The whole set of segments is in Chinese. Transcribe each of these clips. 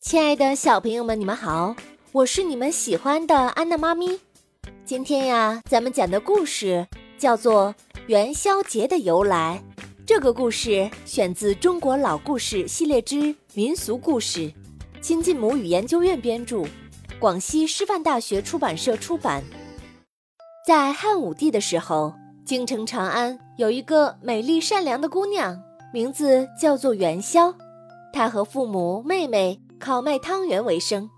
亲爱的小朋友们，你们好，我是你们喜欢的安娜妈咪。今天呀，咱们讲的故事叫做元宵节的由来。这个故事选自《中国老故事系列之民俗故事》，亲近母语研究院编著，广西师范大学出版社出版。在汉武帝的时候，京城长安有一个美丽善良的姑娘，名字叫做元宵。她和父母、妹妹。烤卖汤圆为生，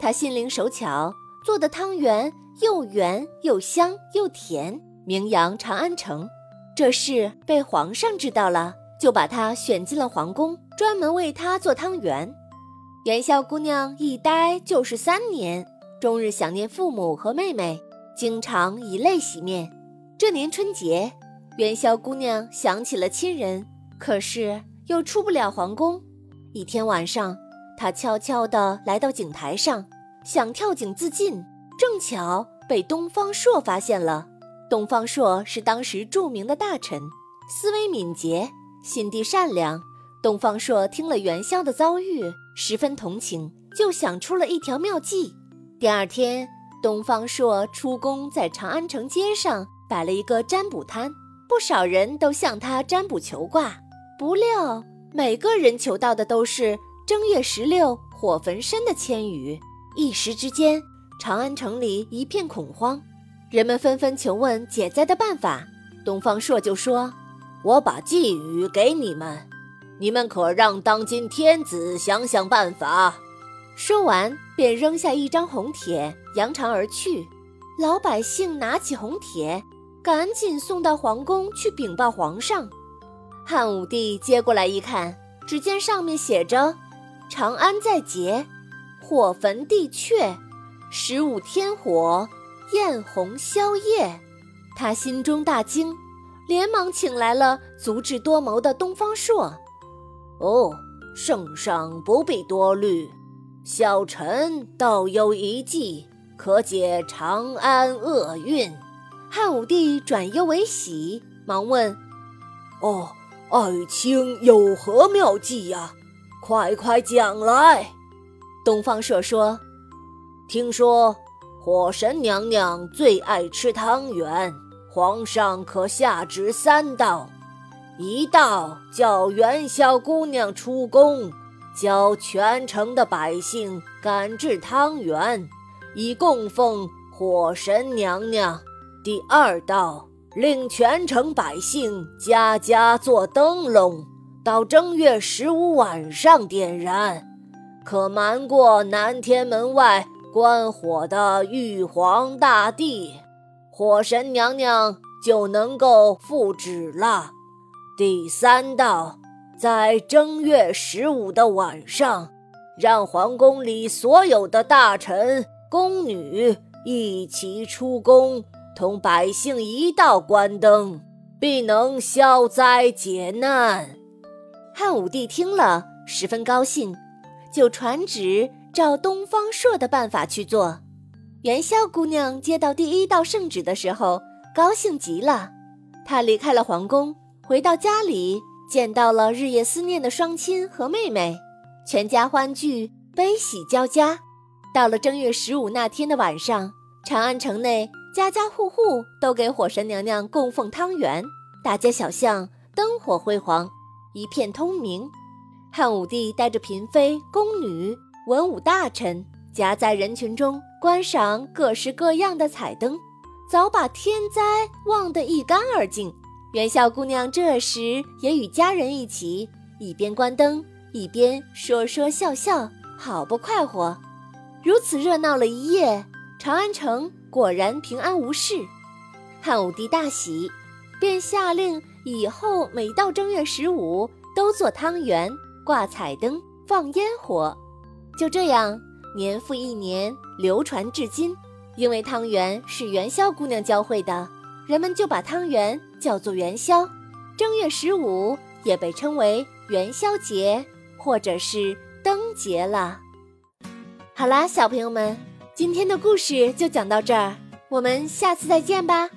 他心灵手巧，做的汤圆又圆又香又甜，名扬长安城。这事被皇上知道了，就把他选进了皇宫，专门为他做汤圆。元宵姑娘一待就是三年，终日想念父母和妹妹，经常以泪洗面。这年春节，元宵姑娘想起了亲人，可是又出不了皇宫。一天晚上。他悄悄地来到井台上，想跳井自尽，正巧被东方朔发现了。东方朔是当时著名的大臣，思维敏捷，心地善良。东方朔听了元宵的遭遇，十分同情，就想出了一条妙计。第二天，东方朔出宫，在长安城街上摆了一个占卜摊，不少人都向他占卜求卦。不料，每个人求到的都是。正月十六火焚身的千语，一时之间，长安城里一片恐慌，人们纷纷求问解灾的办法。东方朔就说：“我把寄语给你们，你们可让当今天子想想办法。”说完，便扔下一张红帖，扬长而去。老百姓拿起红帖，赶紧送到皇宫去禀报皇上。汉武帝接过来一看，只见上面写着。长安在劫，火焚地阙，十五天火，焰红宵夜。他心中大惊，连忙请来了足智多谋的东方朔。哦，圣上不必多虑，小臣倒有一计，可解长安厄运。汉武帝转忧为喜，忙问：“哦，爱卿有何妙计呀？”快快讲来！东方朔说：“听说火神娘娘最爱吃汤圆，皇上可下旨三道：一道叫元宵姑娘出宫，教全城的百姓赶制汤圆，以供奉火神娘娘；第二道，令全城百姓家家做灯笼。”到正月十五晚上点燃，可瞒过南天门外观火的玉皇大帝，火神娘娘就能够复旨了。第三道，在正月十五的晚上，让皇宫里所有的大臣、宫女一起出宫，同百姓一道关灯，必能消灾解难。汉武帝听了十分高兴，就传旨照东方朔的办法去做。元宵姑娘接到第一道圣旨的时候，高兴极了。她离开了皇宫，回到家里，见到了日夜思念的双亲和妹妹，全家欢聚，悲喜交加。到了正月十五那天的晚上，长安城内家家户户都给火神娘娘供奉汤圆，大街小巷灯火辉煌。一片通明，汉武帝带着嫔妃、宫女、文武大臣夹在人群中观赏各式各样的彩灯，早把天灾忘得一干二净。元宵姑娘这时也与家人一起，一边关灯，一边说说笑笑，好不快活。如此热闹了一夜，长安城果然平安无事。汉武帝大喜，便下令。以后每到正月十五，都做汤圆、挂彩灯、放烟火，就这样年复一年流传至今。因为汤圆是元宵姑娘教会的，人们就把汤圆叫做元宵。正月十五也被称为元宵节，或者是灯节了。好啦，小朋友们，今天的故事就讲到这儿，我们下次再见吧。